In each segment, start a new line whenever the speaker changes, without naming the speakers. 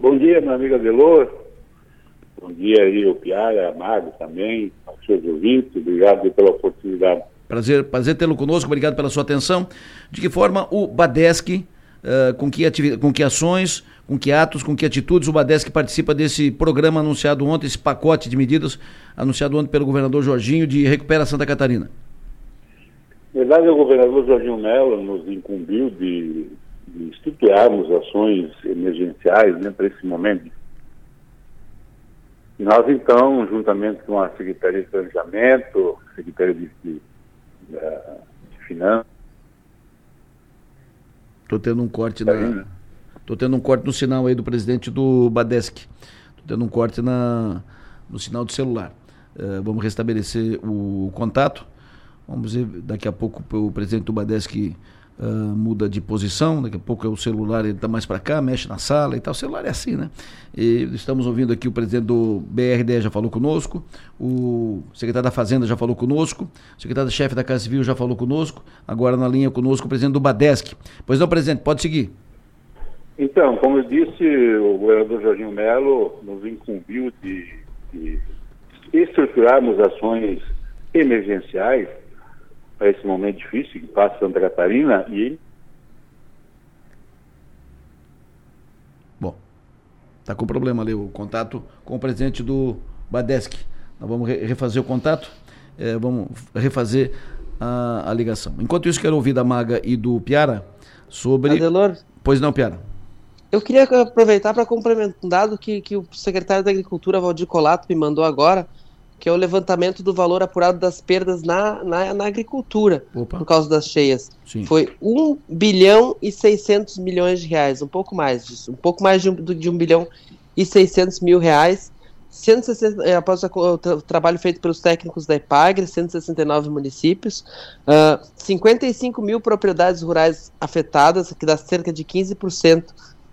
Bom dia, meu amigo Adelor. Bom dia aí, o Piara, a Mago também, aos seus ouvintes. Obrigado pela oportunidade.
Prazer, prazer tê-lo conosco, obrigado pela sua atenção. De que forma o Badesc, uh, com, que com que ações, com que atos, com que atitudes o Badesc participa desse programa anunciado ontem, esse pacote de medidas anunciado ontem pelo governador Jorginho de Recupera Santa Catarina?
Na verdade, o governador Jorginho Mello nos incumbiu de estruturarmos ações emergenciais né, para esse momento e nós, então, juntamente com a Secretaria de Planejamento, Secretaria de, de, de Finanças.
Estou tendo um corte na. Estou tendo um corte no sinal aí do presidente do Badesc. Estou tendo um corte na, no sinal do celular. Uh, vamos restabelecer o contato. Vamos ver, daqui a pouco o presidente do Badesc uh, muda de posição, daqui a pouco é o celular ele está mais para cá, mexe na sala e tal. O celular é assim, né? E estamos ouvindo aqui o presidente do BRD já falou conosco, o secretário da Fazenda já falou conosco, o secretário-chefe da Casa Civil já falou conosco, agora na linha conosco o presidente do Badesc. Pois não, presidente, pode seguir.
Então, como eu disse, o governador Jorginho Melo nos incumbiu de, de estruturarmos ações emergenciais para esse momento difícil que passa Santa Catarina e
Bom, tá com problema ali o contato com o presidente do Badesc. Nós vamos refazer o contato, é, vamos refazer a, a, ligação. Enquanto isso, quero ouvir da Maga e do Piara sobre.
Adelor?
Pois não, Piara.
Eu queria aproveitar para complementar um dado que, que o secretário da Agricultura, Valdir Colato, me mandou agora que é o levantamento do valor apurado das perdas na, na, na agricultura Opa. por causa das cheias. Sim. Foi 1 bilhão e 600 milhões de reais, um pouco mais disso, um pouco mais de um, de 1 bilhão e 600 mil reais. 160, é, após o, tra trabalho feito pelos técnicos da EPAGRE, 169 municípios, uh, 55 mil propriedades rurais afetadas, que dá cerca de 15%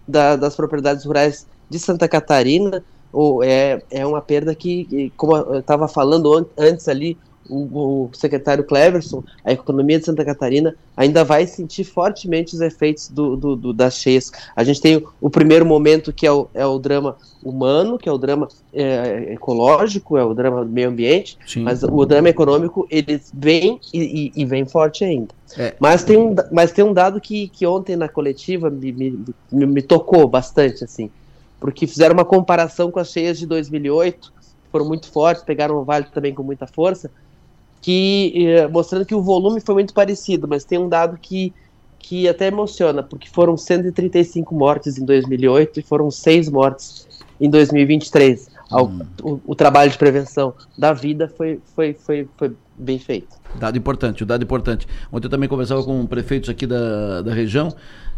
da, das propriedades rurais de Santa Catarina, ou é, é uma perda que, como eu estava falando antes ali, o, o, secretário Cleverson, a economia de Santa Catarina ainda vai sentir fortemente os efeitos do, do, do, das cheias. A gente tem o, o, primeiro momento que é o, é o drama humano, que é o drama é, ecológico, é o drama do meio ambiente, Sim. mas o drama econômico ele vem e, e, e vem forte ainda. É. Mas, tem um, mas tem um dado que, que ontem na coletiva me, me, me, me tocou bastante, assim porque fizeram uma comparação com as cheias de 2008, que foram muito fortes, pegaram o Vale também com muita força, que eh, mostrando que o volume foi muito parecido, mas tem um dado que, que até emociona, porque foram 135 mortes em 2008 e foram 6 mortes em 2023. Hum. O, o, trabalho de prevenção da vida foi, foi, foi, foi bem feito.
Dado importante, o dado importante. Ontem eu também conversava com prefeitos aqui da, da região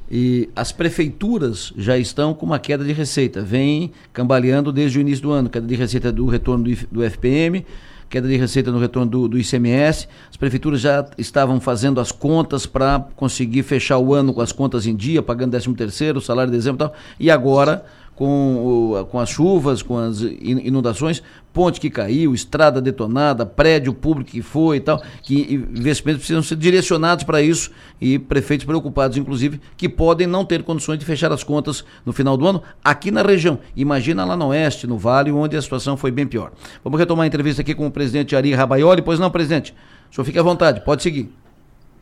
e as prefeituras já estão com uma queda de receita, vem cambaleando desde o início do ano, queda de receita do retorno do, do FPM, queda de receita no retorno do, do, ICMS. As prefeituras já estavam fazendo as contas para conseguir fechar o ano com as contas em dia, pagando 13 terceiro, salário de dezembro e tal. E agora com, com as chuvas, com as inundações, ponte que caiu, estrada detonada, prédio público que foi e tal, que investimentos precisam ser direcionados para isso e prefeitos preocupados, inclusive, que podem não ter condições de fechar as contas no final do ano aqui na região. Imagina lá no oeste, no vale, onde a situação foi bem pior. Vamos retomar a entrevista aqui com o presidente Ari Rabaioli. Pois não, presidente? O senhor fique à vontade, pode seguir.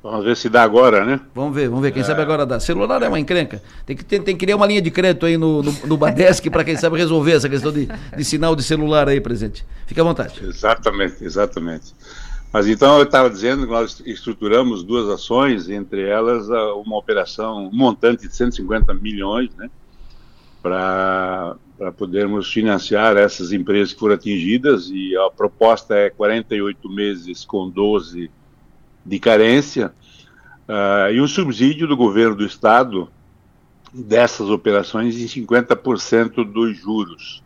Vamos ver se dá agora, né?
Vamos ver, vamos ver. Quem é. sabe agora dá. Celular é uma encrenca. Tem que, tem, tem que criar uma linha de crédito aí no, no, no Badesc para quem sabe resolver essa questão de, de sinal de celular aí, presidente. Fique à vontade.
Exatamente, exatamente. Mas então eu estava dizendo que nós estruturamos duas ações, entre elas uma operação um montante de 150 milhões, né? Para podermos financiar essas empresas que foram atingidas e a proposta é 48 meses com 12 de carência uh, e um subsídio do governo do estado dessas operações em 50% dos juros.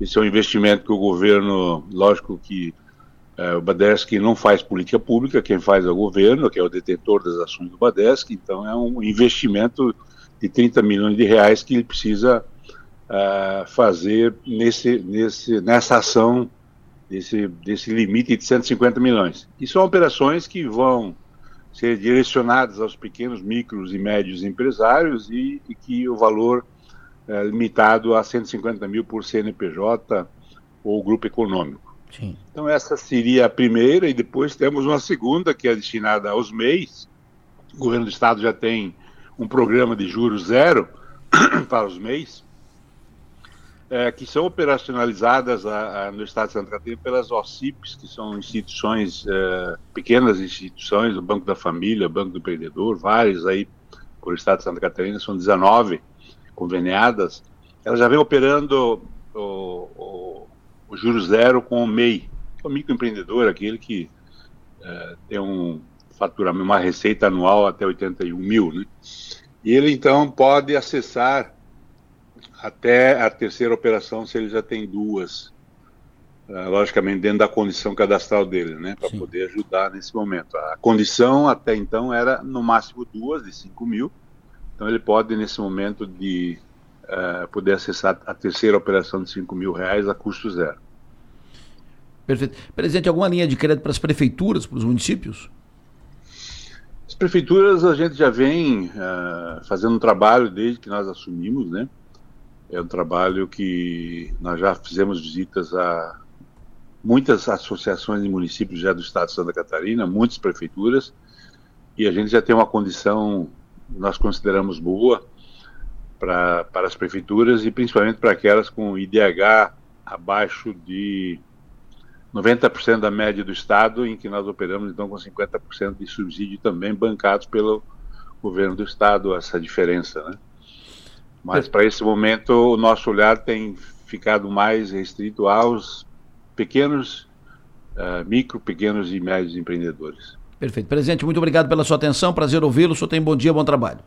Esse é um investimento que o governo, lógico que uh, o Badesc não faz política pública, quem faz é o governo, que é o detentor das ações do Badesc, então é um investimento de 30 milhões de reais que ele precisa uh, fazer nesse, nesse, nessa ação desse, desse limite de 150 milhões. E são operações que vão ser direcionadas aos pequenos, micros e médios empresários e, e que o valor é, limitado a 150 mil por CNPJ ou grupo econômico. Sim. Então essa seria a primeira e depois temos uma segunda que é destinada aos MEIs. O governo do estado já tem um programa de juros zero para os MEIs, é, que são operacionalizadas a, a, no estado de Santa Catarina pelas OCIPs, que são instituições, é, pequenas instituições, o Banco da Família, o Banco do Empreendedor, várias aí por estado de Santa Catarina, são 19 conveniadas, ela já vem operando o, o, o juro zero com o MEI, o microempreendedor, aquele que é, tem um faturamento, uma receita anual até 81 mil, né? E ele então pode acessar até a terceira operação se ele já tem duas, uh, logicamente dentro da condição cadastral dele, né, para poder ajudar nesse momento. A condição até então era no máximo duas de 5 mil, então ele pode nesse momento de uh, poder acessar a terceira operação de 5 mil reais a custo zero.
Perfeito. Presente alguma linha de crédito para as prefeituras, para os municípios?
As prefeituras a gente já vem uh, fazendo um trabalho desde que nós assumimos, né? É um trabalho que nós já fizemos visitas a muitas associações de municípios já do estado de Santa Catarina, muitas prefeituras, e a gente já tem uma condição, nós consideramos boa, para as prefeituras e principalmente para aquelas com IDH abaixo de 90% da média do Estado, em que nós operamos então com 50% de subsídio também bancados pelo governo do Estado, essa diferença, né? Mas para esse momento o nosso olhar tem ficado mais restrito aos pequenos, uh, micro, pequenos e médios empreendedores.
Perfeito. Presidente, muito obrigado pela sua atenção, prazer ouvi-lo, o senhor tem bom dia, bom trabalho.